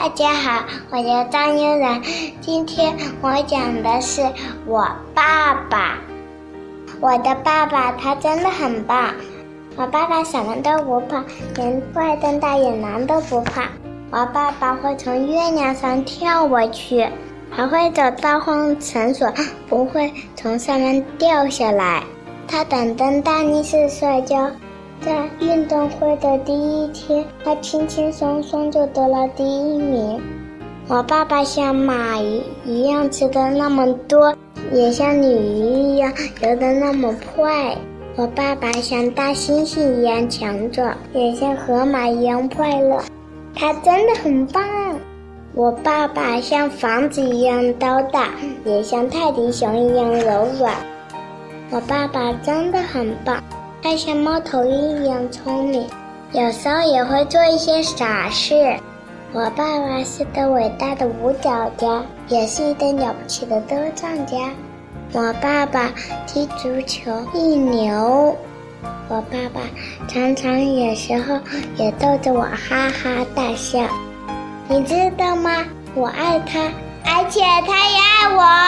大家好，我叫张悠然。今天我讲的是我爸爸。我的爸爸他真的很棒。我爸爸什么都不怕，连怪蛋大野狼都不怕。我爸爸会从月亮上跳过去，还会走大荒绳索，不会从上面掉下来。他等登大力士摔跤。在运动会的第一天，他轻轻松松就得了第一名。我爸爸像马一一样吃的那么多，也像鲤鱼一样游的那么快。我爸爸像大猩猩一样强壮，也像河马一样快乐。他真的很棒。我爸爸像房子一样高大，也像泰迪熊一样柔软。我爸爸真的很棒。他像猫头鹰一样聪明，有时候也会做一些傻事。我爸爸是个伟大的舞蹈家，也是一个了不起的歌唱家。我爸爸踢足球一流。我爸爸常常有时候也逗着我哈哈大笑。你知道吗？我爱他，而且他也爱我。